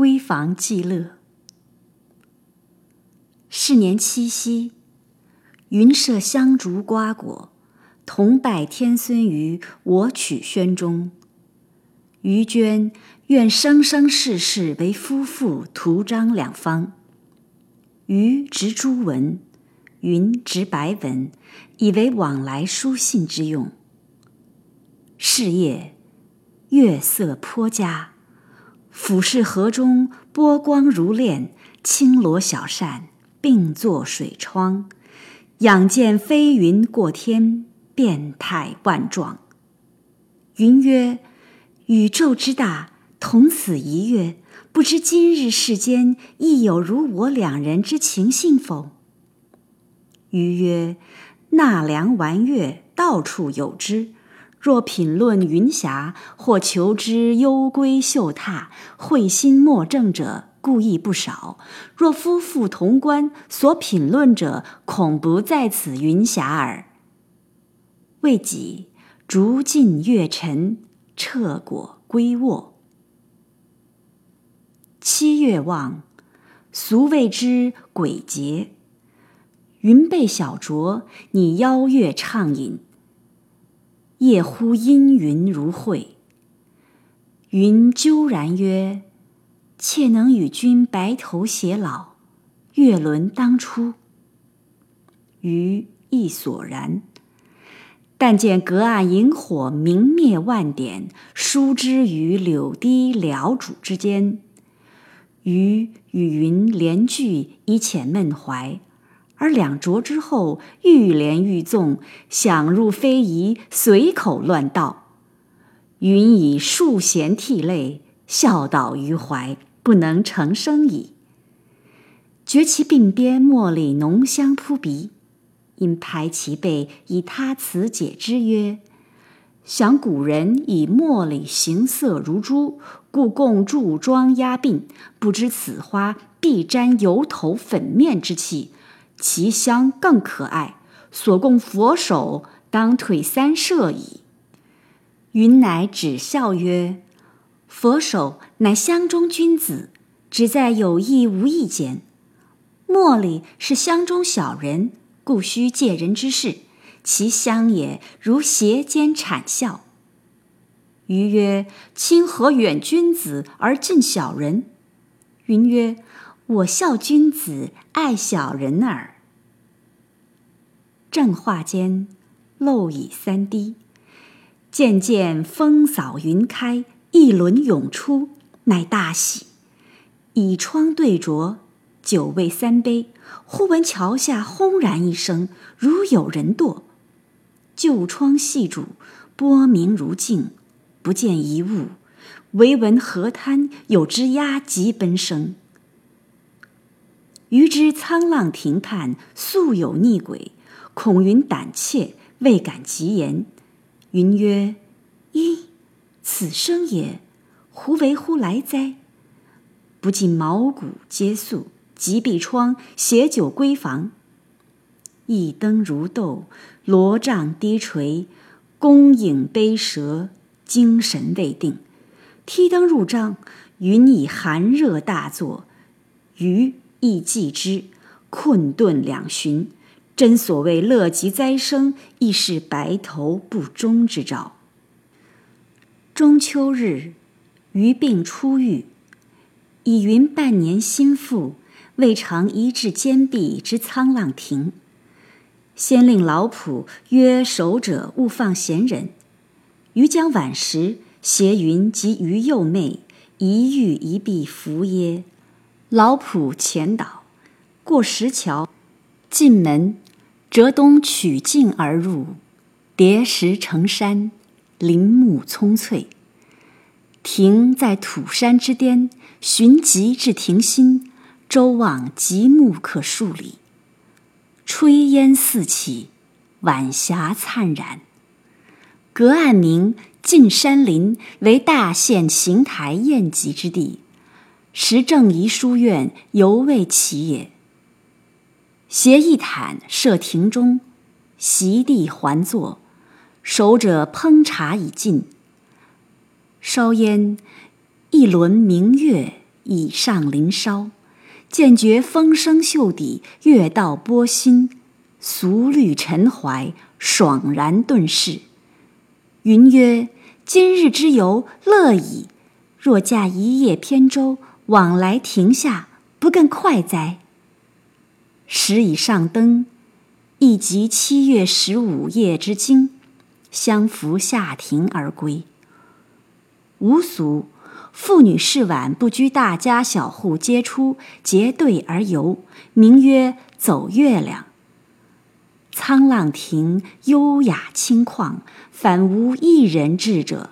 闺房寄乐。是年七夕，云麝香烛瓜果，同拜天孙于我曲轩中。于娟愿生生世世为夫妇，图章两方。于执朱文，云执白文，以为往来书信之用。是夜，月色颇佳，俯视河中波光如练，轻罗小扇并作水窗，仰见飞云过天，变态万状。云曰：“宇宙之大，同此一月。”不知今日世间亦有如我两人之情信否？余曰：纳凉玩月，到处有之。若品论云霞，或求之幽闺秀榻，会心莫正者，故意不少。若夫妇同观，所品论者，恐不在此云霞耳。未几，烛尽月沉，彻果归卧。七月望，俗谓之鬼节。云被小酌，拟邀月畅饮。夜忽阴云如晦。云纠然曰：“妾能与君白头偕老，月轮当初。”余亦索然。但见隔岸萤火明灭万点，疏之于柳堤缭渚之间。余与云连句以遣闷怀，而两酌之后，愈连愈纵，想入非宜，随口乱道。云以数弦涕泪，笑倒于怀，不能成声矣。觉其鬓边茉莉浓香扑鼻，因拍其背，以他词解之曰。想古人以茉莉形色如珠，故共注妆压鬓。不知此花必沾油头粉面之气，其香更可爱。所供佛手，当腿三舍矣。云乃止笑曰：“佛手乃香中君子，只在有意无意间。茉莉是香中小人，故须借人之事。”其香也如斜肩谄笑。余曰：“亲何远君子而近小人？”云曰：“我笑君子，爱小人耳。”正话间，漏已三滴。渐渐风扫云开，一轮涌出，乃大喜。倚窗对酌，酒未三杯，忽闻桥下轰然一声，如有人堕。旧窗细主，波明如镜，不见一物，唯闻河滩有只鸭急奔声。余知沧浪亭畔素有逆鬼，恐云胆怯，未敢急言。云曰：“噫，此生也，胡为乎来哉？”不禁毛骨皆肃，急闭窗，携酒归房。一灯如豆，罗帐低垂，弓影悲舌，精神未定。踢灯入帐，云已寒热大作，余亦继之，困顿两旬。真所谓乐极灾生，亦是白头不终之兆。中秋日，余病初愈，以云半年心腹，未尝一至坚壁之沧浪亭。先令老仆曰：“守者勿放闲人。”余将晚时，携云及余幼妹一玉一璧扶耶。老浦前导，过石桥，进门，折东曲径而入，叠石成山，林木葱翠。亭在土山之巅，寻极至亭心，周望极目可数里。炊烟四起，晚霞灿然。隔岸明，近山林，为大县行台宴集之地。时正宜书院犹未起也。携一毯设庭中，席地环坐，守者烹茶已尽。烧烟，一轮明月已上林梢，渐觉风生袖底，月到波心，俗虑陈怀，爽然顿逝。云曰：“今日之游乐矣，若驾一叶扁舟，往来亭下，不更快哉？”时已上灯，亦及七月十五夜之经，相扶下亭而归。吾俗。妇女事晚不拘大家小户，皆出结队而游，名曰走月亮。沧浪亭优雅清旷，反无一人至者。